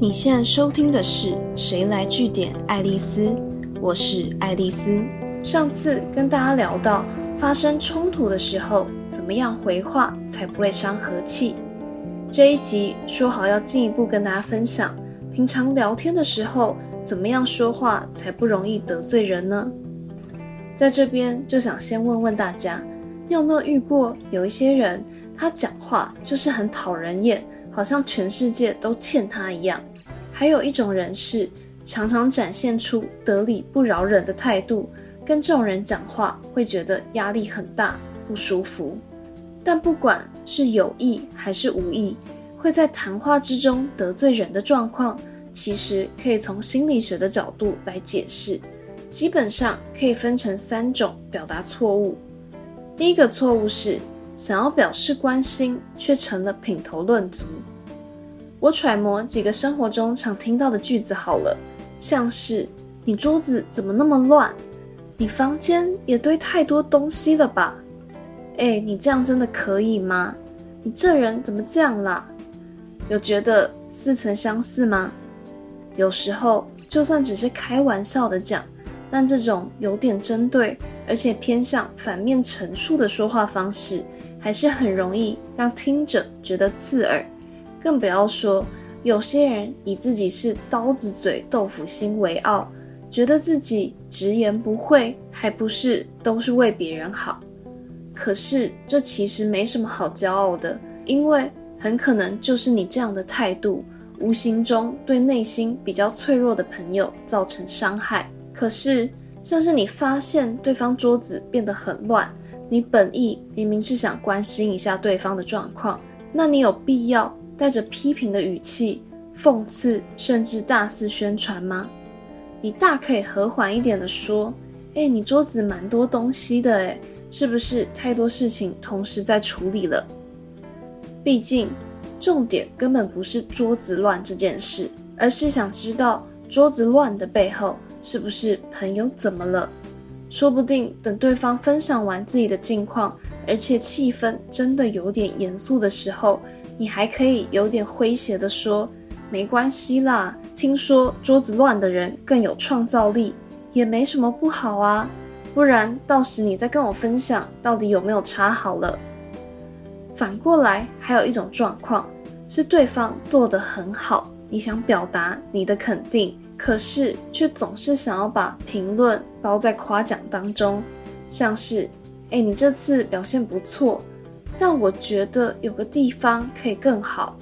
你现在收听的是《谁来据点爱丽丝》，我是爱丽丝。上次跟大家聊到，发生冲突的时候，怎么样回话才不会伤和气？这一集说好要进一步跟大家分享，平常聊天的时候，怎么样说话才不容易得罪人呢？在这边就想先问问大家，你有没有遇过有一些人，他讲话就是很讨人厌？好像全世界都欠他一样。还有一种人是常常展现出得理不饶人的态度，跟这种人讲话会觉得压力很大，不舒服。但不管是有意还是无意，会在谈话之中得罪人的状况，其实可以从心理学的角度来解释。基本上可以分成三种表达错误。第一个错误是。想要表示关心，却成了品头论足。我揣摩几个生活中常听到的句子好了，像是“你桌子怎么那么乱？你房间也堆太多东西了吧？哎，你这样真的可以吗？你这人怎么这样啦？”有觉得似曾相似吗？有时候就算只是开玩笑的讲，但这种有点针对，而且偏向反面陈述的说话方式。还是很容易让听者觉得刺耳，更不要说有些人以自己是刀子嘴豆腐心为傲，觉得自己直言不讳，还不是都是为别人好。可是这其实没什么好骄傲的，因为很可能就是你这样的态度，无形中对内心比较脆弱的朋友造成伤害。可是像是你发现对方桌子变得很乱。你本意明明是想关心一下对方的状况，那你有必要带着批评的语气、讽刺，甚至大肆宣传吗？你大可以和缓一点的说：“哎，你桌子蛮多东西的，哎，是不是太多事情同时在处理了？”毕竟，重点根本不是桌子乱这件事，而是想知道桌子乱的背后是不是朋友怎么了。说不定等对方分享完自己的近况，而且气氛真的有点严肃的时候，你还可以有点诙谐的说：“没关系啦，听说桌子乱的人更有创造力，也没什么不好啊。不然到时你再跟我分享到底有没有差好了。”反过来，还有一种状况是对方做得很好，你想表达你的肯定。可是却总是想要把评论包在夸奖当中，像是，哎，你这次表现不错，但我觉得有个地方可以更好。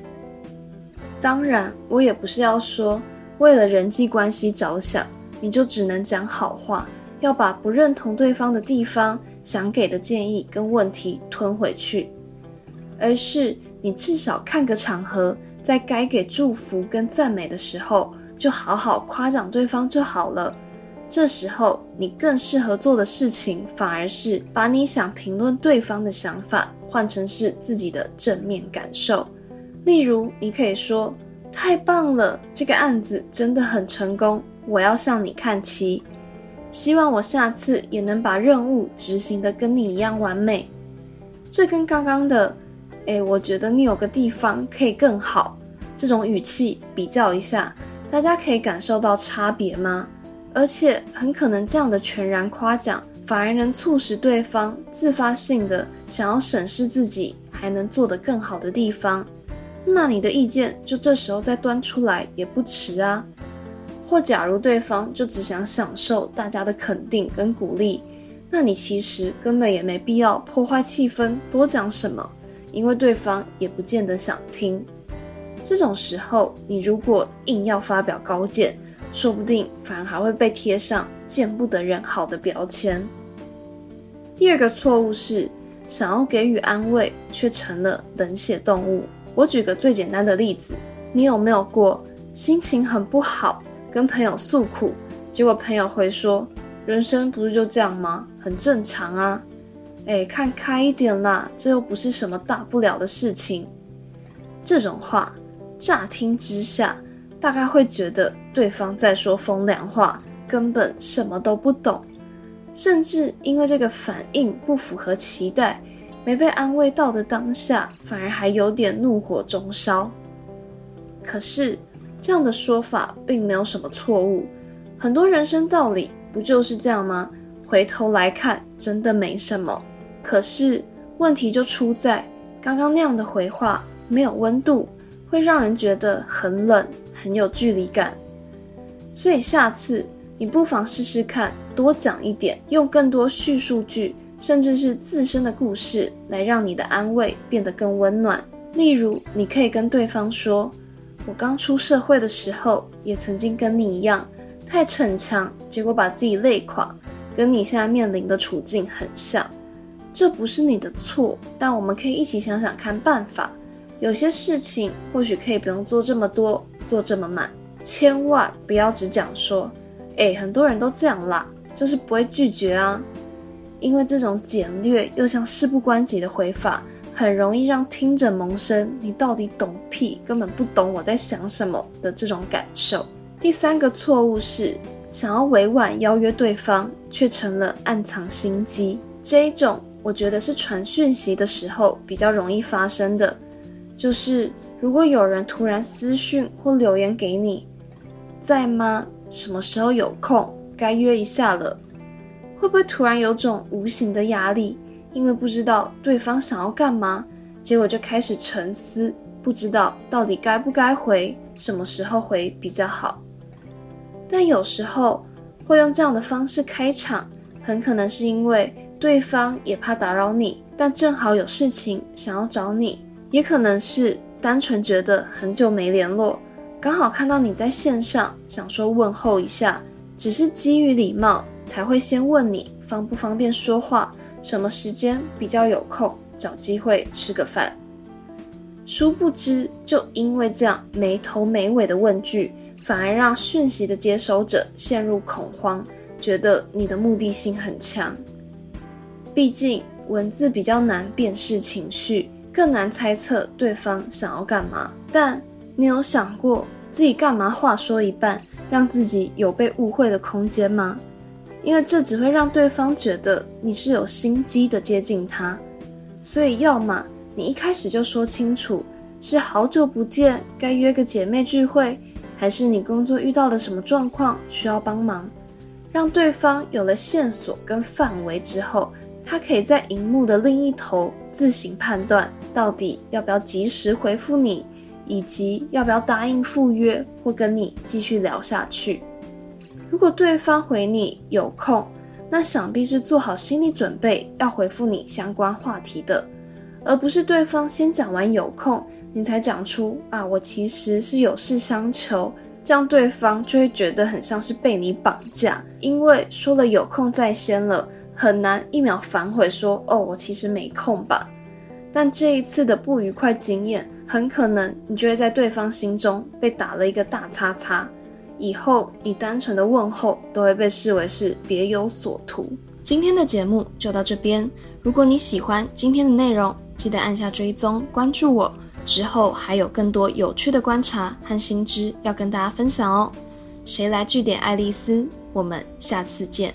当然，我也不是要说为了人际关系着想，你就只能讲好话，要把不认同对方的地方、想给的建议跟问题吞回去，而是你至少看个场合，在该给祝福跟赞美的时候。就好好夸奖对方就好了。这时候，你更适合做的事情，反而是把你想评论对方的想法换成是自己的正面感受。例如，你可以说：“太棒了，这个案子真的很成功，我要向你看齐。希望我下次也能把任务执行的跟你一样完美。”这跟刚刚的“哎，我觉得你有个地方可以更好”这种语气比较一下。大家可以感受到差别吗？而且很可能这样的全然夸奖，反而能促使对方自发性的想要审视自己还能做得更好的地方。那你的意见就这时候再端出来也不迟啊。或假如对方就只想享受大家的肯定跟鼓励，那你其实根本也没必要破坏气氛，多讲什么，因为对方也不见得想听。这种时候，你如果硬要发表高见，说不定反而还会被贴上见不得人好的标签。第二个错误是想要给予安慰，却成了冷血动物。我举个最简单的例子，你有没有过心情很不好，跟朋友诉苦，结果朋友会说：“人生不是就这样吗？很正常啊。”哎，看开一点啦，这又不是什么大不了的事情。这种话。乍听之下，大概会觉得对方在说风凉话，根本什么都不懂，甚至因为这个反应不符合期待，没被安慰到的当下，反而还有点怒火中烧。可是，这样的说法并没有什么错误，很多人生道理不就是这样吗？回头来看，真的没什么。可是问题就出在刚刚那样的回话没有温度，会让人觉得很冷，很有距离感。所以下次你不妨试试看，多讲一点，用更多叙述句，甚至是自身的故事，来让你的安慰变得更温暖。例如，你可以跟对方说。我刚出社会的时候，也曾经跟你一样太逞强，结果把自己累垮，跟你现在面临的处境很像。这不是你的错，但我们可以一起想想看办法。有些事情或许可以不用做这么多，做这么满。千万不要只讲说，哎，很多人都这样啦，就是不会拒绝啊。因为这种简略又像事不关己的回法。很容易让听者萌生“你到底懂屁，根本不懂我在想什么”的这种感受。第三个错误是想要委婉邀约对方，却成了暗藏心机。这一种我觉得是传讯息的时候比较容易发生的，就是如果有人突然私讯或留言给你，在吗？什么时候有空？该约一下了，会不会突然有种无形的压力？因为不知道对方想要干嘛，结果就开始沉思，不知道到底该不该回，什么时候回比较好。但有时候会用这样的方式开场，很可能是因为对方也怕打扰你，但正好有事情想要找你；也可能是单纯觉得很久没联络，刚好看到你在线上，想说问候一下，只是基于礼貌才会先问你方不方便说话。什么时间比较有空，找机会吃个饭。殊不知，就因为这样没头没尾的问句，反而让讯息的接收者陷入恐慌，觉得你的目的性很强。毕竟文字比较难辨识情绪，更难猜测对方想要干嘛。但你有想过自己干嘛话说一半，让自己有被误会的空间吗？因为这只会让对方觉得你是有心机的接近他，所以要么你一开始就说清楚是好久不见，该约个姐妹聚会，还是你工作遇到了什么状况需要帮忙，让对方有了线索跟范围之后，他可以在荧幕的另一头自行判断到底要不要及时回复你，以及要不要答应赴约或跟你继续聊下去。如果对方回你有空，那想必是做好心理准备要回复你相关话题的，而不是对方先讲完有空，你才讲出啊我其实是有事相求，这样对方就会觉得很像是被你绑架，因为说了有空在先了，很难一秒反悔说哦我其实没空吧。但这一次的不愉快经验，很可能你就会在对方心中被打了一个大叉叉。以后你单纯的问候都会被视为是别有所图。今天的节目就到这边，如果你喜欢今天的内容，记得按下追踪关注我，之后还有更多有趣的观察和新知要跟大家分享哦。谁来据点爱丽丝？我们下次见。